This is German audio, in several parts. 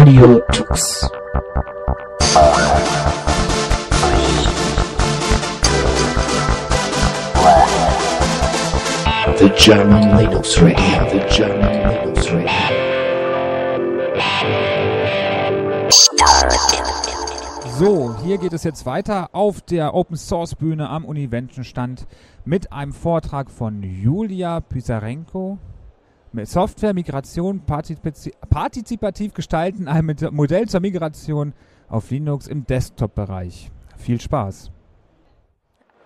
Radio Tux. The German Linux Radio, the German Linux Radio. So, hier geht es jetzt weiter auf der Open Source Bühne am Univention-Stand mit einem Vortrag von Julia Pysarenko. Software, Migration, Partizipativ, gestalten, ein Modell zur Migration auf Linux im Desktop-Bereich. Viel Spaß!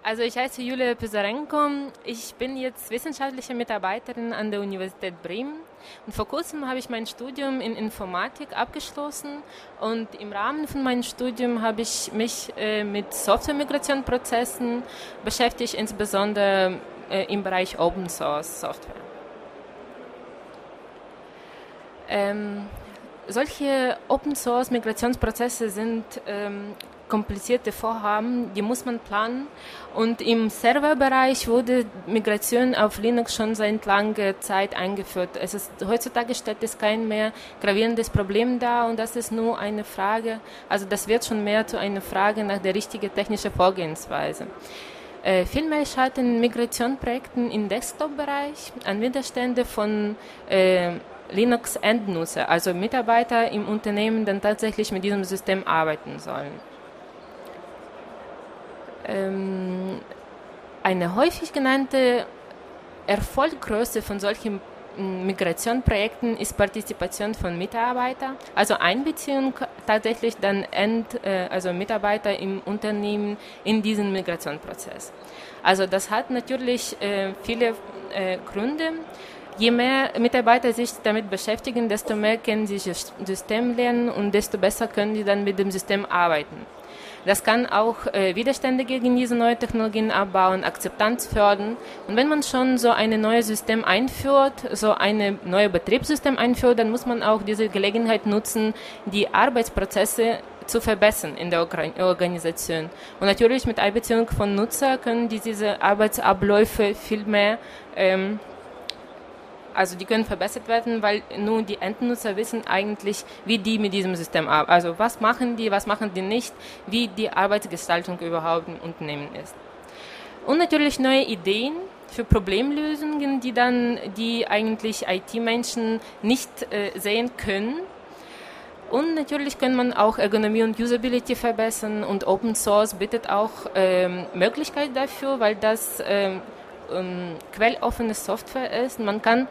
Also ich heiße Julia Pysarenko. Ich bin jetzt wissenschaftliche Mitarbeiterin an der Universität Bremen. Und vor kurzem habe ich mein Studium in Informatik abgeschlossen und im Rahmen von meinem Studium habe ich mich äh, mit Software-Migration-Prozessen beschäftigt, insbesondere äh, im Bereich Open Source Software. Ähm, solche Open Source Migrationsprozesse sind ähm, komplizierte Vorhaben, die muss man planen. Und im Serverbereich wurde Migration auf Linux schon seit langer Zeit eingeführt. Es ist, heutzutage stellt es kein mehr gravierendes Problem dar und das ist nur eine Frage, also das wird schon mehr zu einer Frage nach der richtigen technischen Vorgehensweise. Äh, vielmehr schalten Migrationprojekten im Desktop-Bereich an Widerstände von äh, Linux-Endnutzer, also Mitarbeiter im Unternehmen, dann tatsächlich mit diesem System arbeiten sollen. Ähm, eine häufig genannte Erfolgsgröße von solchen mm, Migrationprojekten ist Partizipation von Mitarbeitern, also Einbeziehung tatsächlich dann End, äh, also Mitarbeiter im Unternehmen in diesen Migrationsprozess. Also das hat natürlich äh, viele äh, Gründe. Je mehr Mitarbeiter sich damit beschäftigen, desto mehr können sie das System lernen und desto besser können sie dann mit dem System arbeiten. Das kann auch äh, Widerstände gegen diese neuen Technologien abbauen, Akzeptanz fördern. Und wenn man schon so ein neues System einführt, so ein neues Betriebssystem einführt, dann muss man auch diese Gelegenheit nutzen, die Arbeitsprozesse zu verbessern in der Organisation. Und natürlich mit Einbeziehung von Nutzer können diese Arbeitsabläufe viel mehr ähm, also die können verbessert werden, weil nur die Endnutzer wissen eigentlich, wie die mit diesem System arbeiten. Also was machen die, was machen die nicht, wie die Arbeitsgestaltung überhaupt im Unternehmen ist. Und natürlich neue Ideen für Problemlösungen, die dann die eigentlich IT-Menschen nicht äh, sehen können. Und natürlich kann man auch Ergonomie und Usability verbessern und Open Source bietet auch ähm, Möglichkeiten dafür, weil das ähm, ähm, quelloffene Software ist. Man kann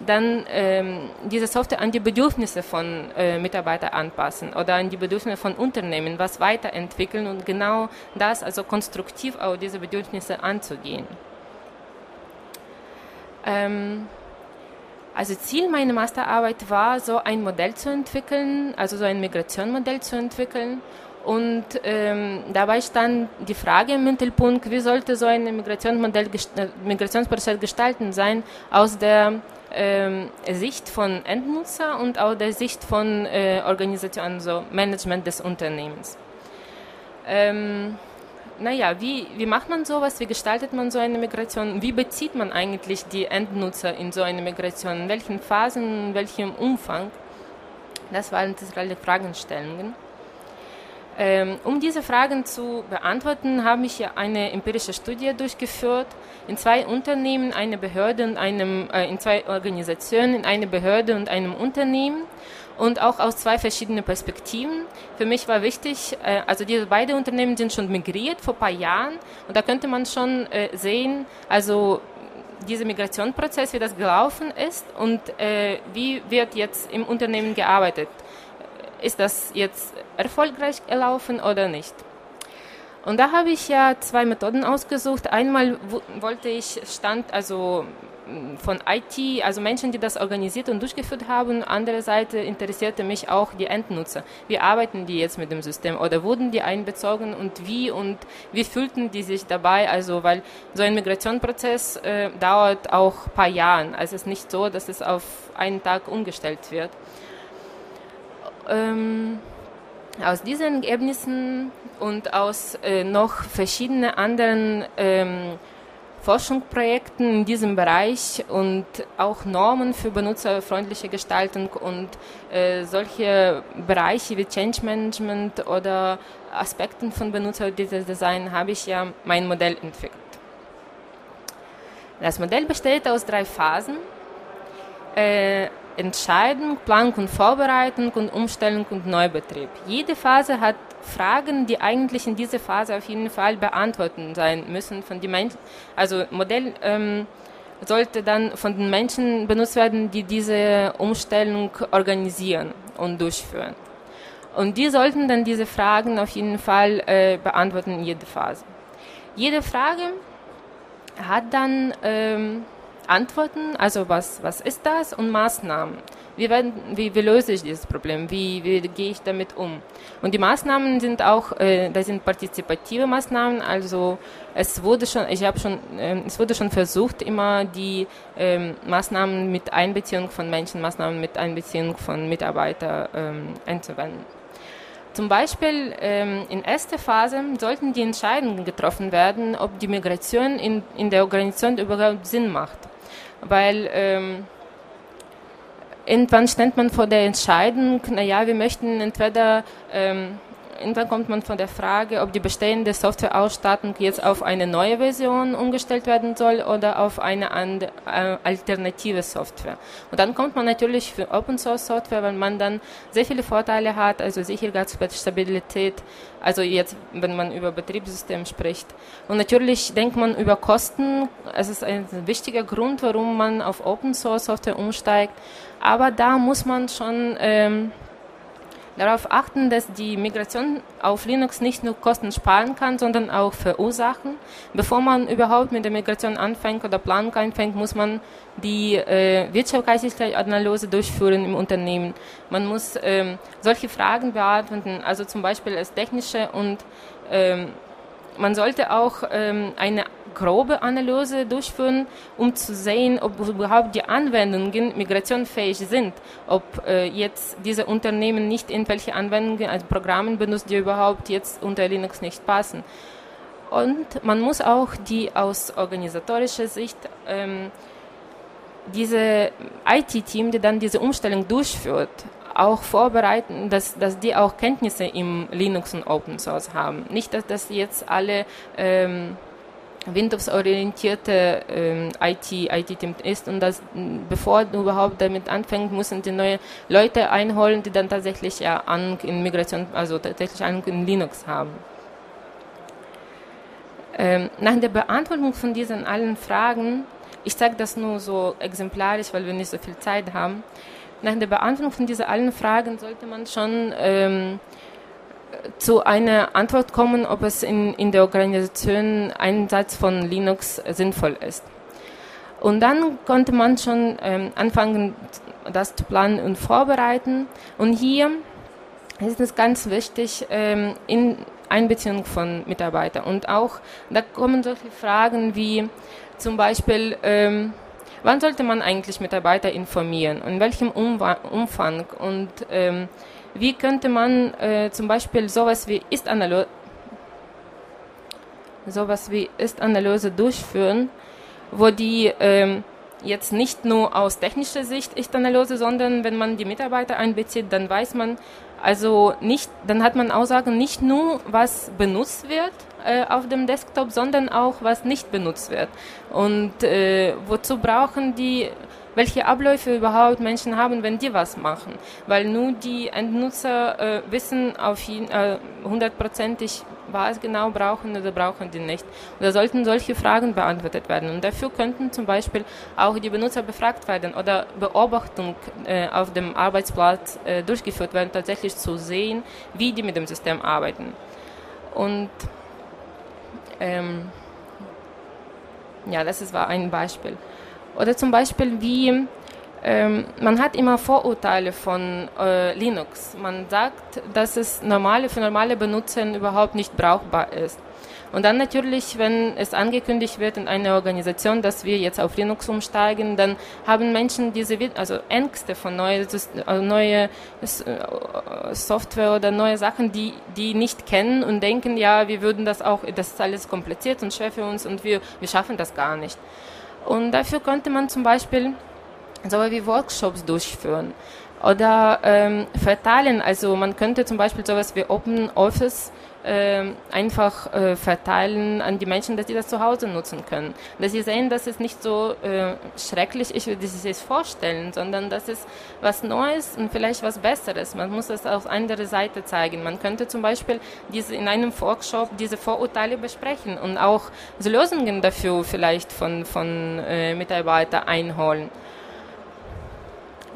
dann ähm, diese Software an die Bedürfnisse von äh, Mitarbeitern anpassen oder an die Bedürfnisse von Unternehmen, was weiterentwickeln und genau das, also konstruktiv auf diese Bedürfnisse anzugehen. Ähm, also Ziel meiner Masterarbeit war, so ein Modell zu entwickeln, also so ein Migrationsmodell zu entwickeln und ähm, dabei stand die Frage im Mittelpunkt, wie sollte so ein Migrationsmodell, äh, Migrationsprozess gestalten sein aus der ähm, Sicht von Endnutzer und aus der Sicht von äh, Organisation, also Management des Unternehmens. Ähm, naja, wie, wie macht man sowas? Wie gestaltet man so eine Migration? Wie bezieht man eigentlich die Endnutzer in so eine Migration? In welchen Phasen, in welchem Umfang? Das waren zentrale Fragestellungen. Ähm, um diese Fragen zu beantworten, habe ich eine empirische Studie durchgeführt. In zwei Unternehmen, eine Behörde und einem, äh, in zwei Organisationen, in eine Behörde und einem Unternehmen. Und auch aus zwei verschiedenen Perspektiven. Für mich war wichtig, äh, also diese beiden Unternehmen sind schon migriert vor ein paar Jahren. Und da könnte man schon äh, sehen, also dieser Migrationsprozess, wie das gelaufen ist und wie wird jetzt im Unternehmen gearbeitet ist das jetzt erfolgreich gelaufen oder nicht. Und da habe ich ja zwei Methoden ausgesucht. Einmal wollte ich Stand, also mm, von IT, also Menschen, die das organisiert und durchgeführt haben. Andere Seite interessierte mich auch die Endnutzer. Wie arbeiten die jetzt mit dem System oder wurden die einbezogen und wie und wie fühlten die sich dabei? Also, weil so ein Migrationsprozess äh, dauert auch ein paar Jahre. Also es ist nicht so, dass es auf einen Tag umgestellt wird. Ähm, aus diesen Ergebnissen und aus äh, noch verschiedenen anderen ähm, Forschungsprojekten in diesem Bereich und auch Normen für benutzerfreundliche Gestaltung und äh, solche Bereiche wie Change Management oder Aspekten von Benutzerdesign habe ich ja mein Modell entwickelt. Das Modell besteht aus drei Phasen. Äh, Entscheidung, Planung und Vorbereitung und Umstellung und Neubetrieb. Jede Phase hat Fragen, die eigentlich in dieser Phase auf jeden Fall beantworten sein müssen von den Menschen. Also Modell ähm, sollte dann von den Menschen benutzt werden, die diese Umstellung organisieren und durchführen. Und die sollten dann diese Fragen auf jeden Fall äh, beantworten in jeder Phase. Jede Frage hat dann ähm, Antworten, also was, was ist das und Maßnahmen. Wie, werden, wie, wie löse ich dieses Problem? Wie, wie gehe ich damit um? Und die Maßnahmen sind auch, äh, das sind partizipative Maßnahmen, also es wurde schon, ich habe schon, äh, es wurde schon versucht, immer die äh, Maßnahmen mit Einbeziehung von Menschen, Maßnahmen mit Einbeziehung von Mitarbeitern ähm, einzuwenden. Zum Beispiel ähm, in erster Phase sollten die Entscheidungen getroffen werden, ob die Migration in, in der Organisation überhaupt Sinn macht. Weil ähm, irgendwann stand man vor der Entscheidung, naja, wir möchten entweder ähm, irgendwann kommt man von der Frage, ob die bestehende Softwareausstattung jetzt auf eine neue Version umgestellt werden soll oder auf eine äh, alternative Software. Und dann kommt man natürlich für Open Source Software, weil man dann sehr viele Vorteile hat, also Sicherheitsstabilität, also jetzt, wenn man über Betriebssystem spricht. Und natürlich denkt man über Kosten. Es ist ein wichtiger Grund, warum man auf Open Source Software umsteigt. Aber da muss man schon ähm, darauf achten, dass die Migration auf Linux nicht nur Kosten sparen kann, sondern auch verursachen. Bevor man überhaupt mit der Migration anfängt oder Planung anfängt, muss man die äh, Wirtschaftlichkeitsanalyse durchführen im Unternehmen. Man muss ähm, solche Fragen beantworten, also zum Beispiel als technische und ähm, man sollte auch ähm, eine grobe Analyse durchführen, um zu sehen, ob überhaupt die Anwendungen migrationfähig sind, ob äh, jetzt diese Unternehmen nicht irgendwelche Anwendungen, also Programme benutzen, die überhaupt jetzt unter Linux nicht passen. Und man muss auch die aus organisatorischer Sicht ähm, diese IT-Team, die dann diese Umstellung durchführt, auch vorbereiten, dass, dass die auch Kenntnisse im Linux und Open Source haben. Nicht, dass das jetzt alle ähm, Windows-orientierte ähm, IT-Team IT ist und dass bevor du überhaupt damit anfängst, müssen die neue Leute einholen, die dann tatsächlich ja Ahnung in Migration, also tatsächlich Ahnung in Linux haben. Ähm, nach der Beantwortung von diesen allen Fragen, ich zeige das nur so exemplarisch, weil wir nicht so viel Zeit haben, nach der Beantwortung von diesen allen Fragen sollte man schon ähm, zu einer Antwort kommen, ob es in, in der Organisation Einsatz von Linux sinnvoll ist. Und dann konnte man schon ähm, anfangen, das zu planen und vorbereiten. Und hier ist es ganz wichtig, ähm, in Einbeziehung von Mitarbeitern. Und auch, da kommen solche Fragen wie zum Beispiel, ähm, wann sollte man eigentlich Mitarbeiter informieren? In welchem Umfang? Und ähm, wie könnte man äh, zum Beispiel sowas wie Ist-Analyse sowas wie Ist-Analyse durchführen, wo die ähm, jetzt nicht nur aus technischer Sicht Ist-Analyse, sondern wenn man die Mitarbeiter einbezieht, dann weiß man, also nicht, dann hat man Aussagen nicht nur, was benutzt wird äh, auf dem Desktop, sondern auch, was nicht benutzt wird. Und äh, wozu brauchen die welche Abläufe überhaupt Menschen haben, wenn die was machen. Weil nur die Endnutzer äh, wissen auf äh, hundertprozentig, was genau brauchen oder brauchen die nicht. Oder sollten solche Fragen beantwortet werden. Und dafür könnten zum Beispiel auch die Benutzer befragt werden oder Beobachtung äh, auf dem Arbeitsplatz äh, durchgeführt werden, tatsächlich zu sehen, wie die mit dem System arbeiten. Und ähm, ja, das ist, war ein Beispiel. Oder zum Beispiel, wie ähm, man hat immer Vorurteile von äh, Linux. Man sagt, dass es normale, für normale Benutzer überhaupt nicht brauchbar ist. Und dann natürlich, wenn es angekündigt wird in einer Organisation, dass wir jetzt auf Linux umsteigen, dann haben Menschen diese also Ängste von neue, also neue äh, Software oder neue Sachen, die die nicht kennen und denken, ja, wir würden das auch, das ist alles kompliziert und schwer für uns und wir, wir schaffen das gar nicht. Und dafür könnte man zum Beispiel so wie Workshops durchführen oder ähm, verteilen. Also man könnte zum Beispiel sowas wie Open Office äh, einfach äh, verteilen an die Menschen, dass sie das zu Hause nutzen können. Dass sie sehen, dass es nicht so äh, schrecklich ist, wie sie sich vorstellen, sondern dass es was Neues und vielleicht was Besseres. Man muss das auf andere Seite zeigen. Man könnte zum Beispiel diese, in einem Workshop diese Vorurteile besprechen und auch Lösungen dafür vielleicht von, von äh, Mitarbeitern einholen.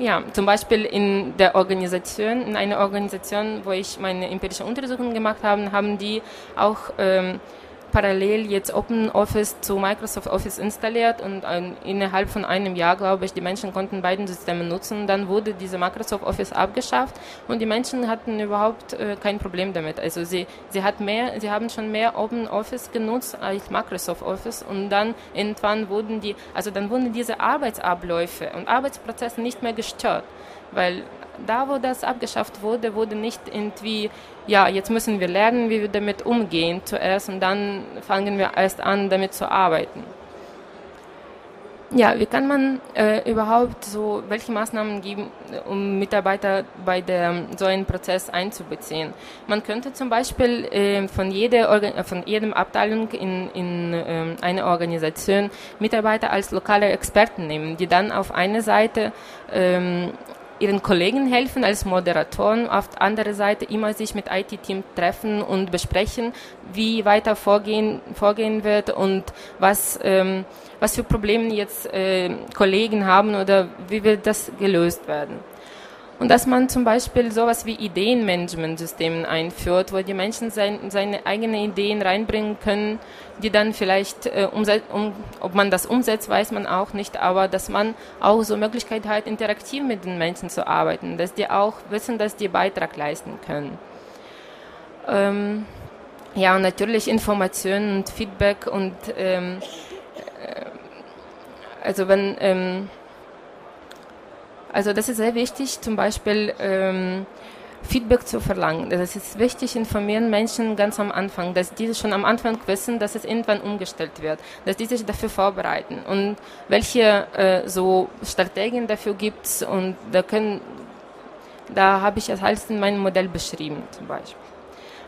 Ja, zum Beispiel in der Organisation, in einer Organisation, wo ich meine empirische Untersuchungen gemacht habe, haben die auch ähm, parallel jetzt Open Office zu Microsoft Office installiert und ein, innerhalb von einem Jahr, glaube ich, die Menschen konnten beiden Systeme nutzen. Dann wurde diese Microsoft Office abgeschafft und die Menschen hatten überhaupt äh, kein Problem damit. Also sie, sie, hat mehr, sie haben schon mehr Open Office genutzt als Microsoft Office und dann irgendwann wurden die, also dann wurden diese Arbeitsabläufe und Arbeitsprozesse nicht mehr gestört, weil da, wo das abgeschafft wurde, wurde nicht irgendwie, ja, jetzt müssen wir lernen, wie wir damit umgehen zuerst und dann fangen wir erst an, damit zu arbeiten. Ja, wie kann man äh, überhaupt so, welche Maßnahmen geben, um Mitarbeiter bei der, so einen Prozess einzubeziehen? Man könnte zum Beispiel äh, von, jeder Organ von jedem Abteilung in, in äh, einer Organisation Mitarbeiter als lokale Experten nehmen, die dann auf eine Seite ähm, ihren Kollegen helfen als Moderatoren, auf der anderen Seite immer sich mit IT-Team treffen und besprechen, wie weiter vorgehen, vorgehen wird und was, ähm, was für Probleme jetzt äh, Kollegen haben oder wie wird das gelöst werden. Und dass man zum Beispiel sowas wie Ideenmanagementsysteme einführt, wo die Menschen sein, seine eigenen Ideen reinbringen können, die dann vielleicht, äh, um, ob man das umsetzt, weiß man auch nicht, aber dass man auch so Möglichkeit hat, interaktiv mit den Menschen zu arbeiten, dass die auch wissen, dass die Beitrag leisten können. Ähm, ja, und natürlich Informationen und Feedback und ähm, äh, also wenn ähm, also das ist sehr wichtig, zum Beispiel ähm, Feedback zu verlangen. Das ist wichtig, informieren Menschen ganz am Anfang, dass diese schon am Anfang wissen, dass es irgendwann umgestellt wird, dass die sich dafür vorbereiten und welche äh, so Strategien dafür gibt es und da können, da habe ich es alles in meinem Modell beschrieben zum Beispiel.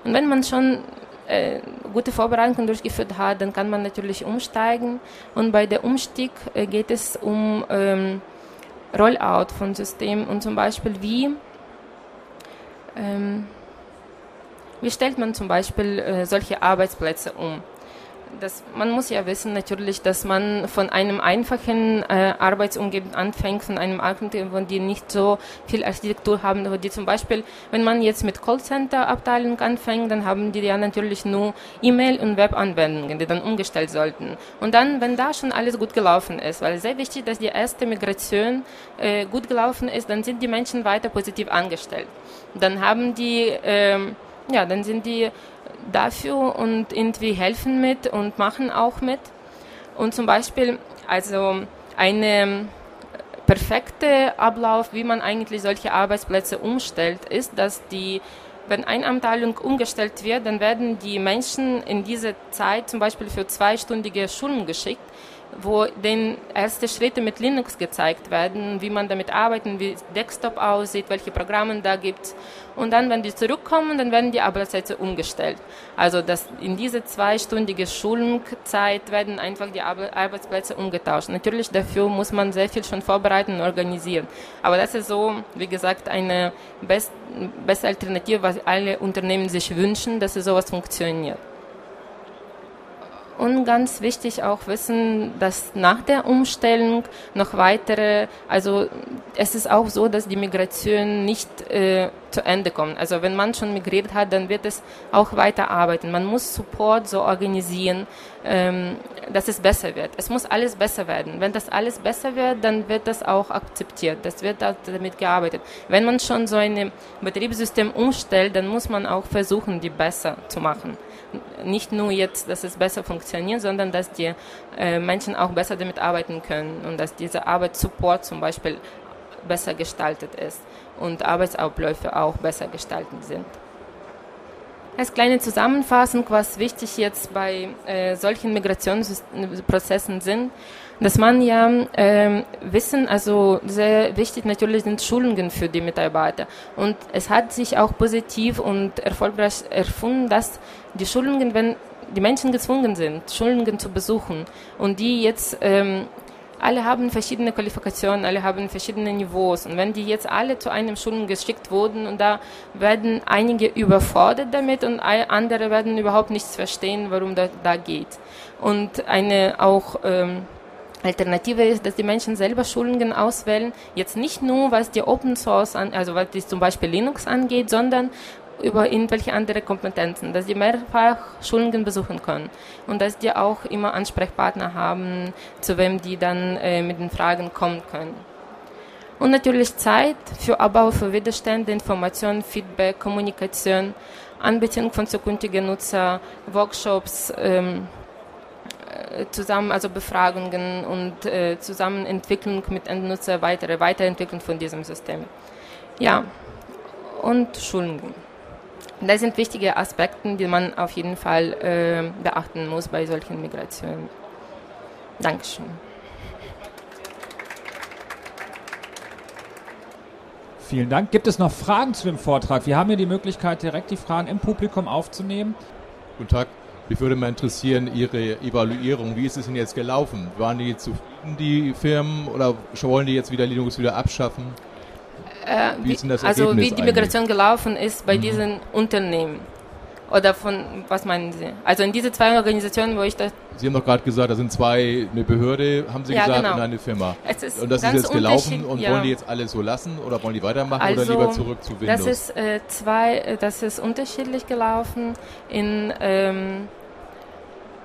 Und wenn man schon äh, gute Vorbereitungen durchgeführt hat, dann kann man natürlich umsteigen und bei der Umstieg äh, geht es um ähm, Rollout von Systemen und zum Beispiel wie, ähm, wie stellt man zum Beispiel äh, solche Arbeitsplätze um das, man muss ja wissen natürlich, dass man von einem einfachen äh, Arbeitsumgebung anfängt, von einem Architektur, die nicht so viel Architektur haben, aber die zum Beispiel, wenn man jetzt mit Callcenter-Abteilung anfängt, dann haben die ja natürlich nur E-Mail- und Webanwendungen, die dann umgestellt sollten. Und dann, wenn da schon alles gut gelaufen ist, weil sehr wichtig, dass die erste Migration äh, gut gelaufen ist, dann sind die Menschen weiter positiv angestellt. Dann haben die, äh, ja, dann sind die dafür und irgendwie helfen mit und machen auch mit. Und zum Beispiel, also eine perfekte Ablauf, wie man eigentlich solche Arbeitsplätze umstellt, ist, dass die wenn eine Abteilung umgestellt wird, dann werden die Menschen in dieser Zeit zum Beispiel für zweistündige Schulen geschickt, wo den erste Schritte mit Linux gezeigt werden, wie man damit arbeitet, wie Desktop aussieht, welche Programme da gibt. Und dann, wenn die zurückkommen, dann werden die Arbeitsplätze umgestellt. Also das, in diese zweistündige Schulungszeit werden einfach die Arbeitsplätze umgetauscht. Natürlich dafür muss man sehr viel schon vorbereiten und organisieren. Aber das ist so, wie gesagt, eine best, beste Alternative, was alle Unternehmen sich wünschen, dass sowas funktioniert. Und ganz wichtig auch wissen, dass nach der Umstellung noch weitere, also es ist auch so, dass die Migration nicht äh, zu Ende kommt. Also wenn man schon migriert hat, dann wird es auch weiter arbeiten. Man muss Support so organisieren, ähm, dass es besser wird. Es muss alles besser werden. Wenn das alles besser wird, dann wird das auch akzeptiert. Das wird damit gearbeitet. Wenn man schon so ein Betriebssystem umstellt, dann muss man auch versuchen, die besser zu machen nicht nur jetzt, dass es besser funktioniert, sondern dass die äh, Menschen auch besser damit arbeiten können und dass dieser Arbeitssupport zum Beispiel besser gestaltet ist und Arbeitsabläufe auch besser gestaltet sind. Als kleine Zusammenfassung, was wichtig jetzt bei äh, solchen Migrationsprozessen sind, dass man ja äh, wissen, also sehr wichtig natürlich sind Schulungen für die Mitarbeiter. Und es hat sich auch positiv und erfolgreich erfunden, dass die Schulungen, wenn die Menschen gezwungen sind, Schulungen zu besuchen und die jetzt ähm, alle haben verschiedene Qualifikationen, alle haben verschiedene Niveaus. Und wenn die jetzt alle zu einem Schulung geschickt wurden und da werden einige überfordert damit und andere werden überhaupt nichts verstehen, warum das da geht. Und eine auch ähm, Alternative ist, dass die Menschen selber Schulungen auswählen, jetzt nicht nur was die Open Source, an, also was die zum Beispiel Linux angeht, sondern über irgendwelche andere Kompetenzen, dass sie mehrfach Schulungen besuchen können und dass die auch immer Ansprechpartner haben, zu wem die dann äh, mit den Fragen kommen können. Und natürlich Zeit für Abbau für Widerstände, Information, Feedback, Kommunikation, Anbeziehung von zukünftigen Nutzer, Workshops, ähm, äh, zusammen, also Befragungen und äh, Zusammenentwicklung mit Endnutzer, weitere Weiterentwicklung von diesem System. Ja, und Schulungen. Das sind wichtige Aspekte, die man auf jeden Fall äh, beachten muss bei solchen Migrationen. Dankeschön. Vielen Dank. Gibt es noch Fragen zu dem Vortrag? Wir haben hier die Möglichkeit, direkt die Fragen im Publikum aufzunehmen. Guten Tag. Mich würde mal interessieren, Ihre Evaluierung. Wie ist es denn jetzt gelaufen? Waren die zufrieden, die Firmen, oder wollen die jetzt wieder Linux wieder abschaffen? Äh, wie, also wie die Migration eigentlich? gelaufen ist bei mhm. diesen Unternehmen. Oder von, was meinen Sie? Also in diese zwei Organisationen, wo ich das... Sie haben doch gerade gesagt, da sind zwei, eine Behörde, haben Sie ja, gesagt, genau. und eine Firma. und das ist jetzt gelaufen und ja. wollen die jetzt alle so lassen oder wollen die weitermachen also, oder lieber zurück zu Windows? Das ist äh, zwei, äh, das ist unterschiedlich gelaufen. In ähm,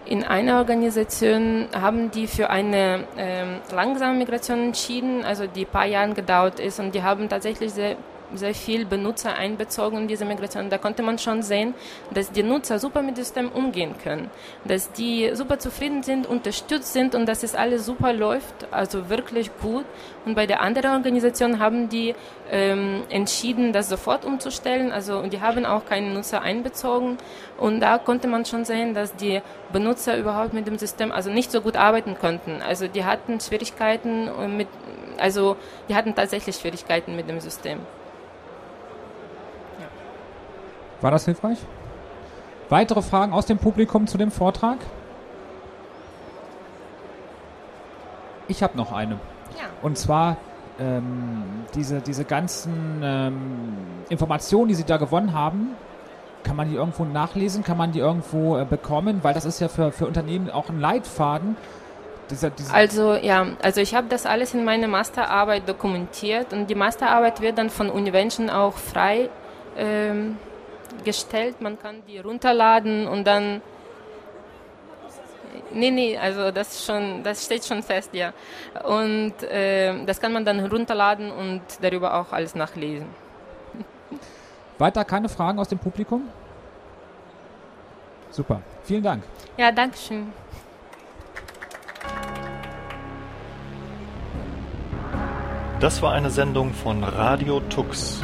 in einer Organisation haben die für eine ähm, langsame Migration entschieden, also die ein paar Jahre gedauert ist und die haben tatsächlich sehr sehr viel Benutzer einbezogen in diese Migration. Da konnte man schon sehen, dass die Nutzer super mit dem System umgehen können, dass die super zufrieden sind, unterstützt sind und dass es alles super läuft, also wirklich gut. Und bei der anderen Organisation haben die ähm, entschieden, das sofort umzustellen. Also die haben auch keine Nutzer einbezogen. Und da konnte man schon sehen, dass die Benutzer überhaupt mit dem System also nicht so gut arbeiten konnten. Also die hatten Schwierigkeiten mit, also die hatten tatsächlich Schwierigkeiten mit dem System. War das hilfreich? Weitere Fragen aus dem Publikum zu dem Vortrag? Ich habe noch eine. Ja. Und zwar ähm, diese, diese ganzen ähm, Informationen, die Sie da gewonnen haben, kann man die irgendwo nachlesen? Kann man die irgendwo äh, bekommen? Weil das ist ja für, für Unternehmen auch ein Leitfaden. Dieser, dieser also ja, also ich habe das alles in meiner Masterarbeit dokumentiert und die Masterarbeit wird dann von Univention auch frei ähm, gestellt. Man kann die runterladen und dann. Nee, nee, also das schon, das steht schon fest, ja. Und äh, das kann man dann runterladen und darüber auch alles nachlesen. Weiter keine Fragen aus dem Publikum? Super, vielen Dank. Ja, danke schön. Das war eine Sendung von Radio Tux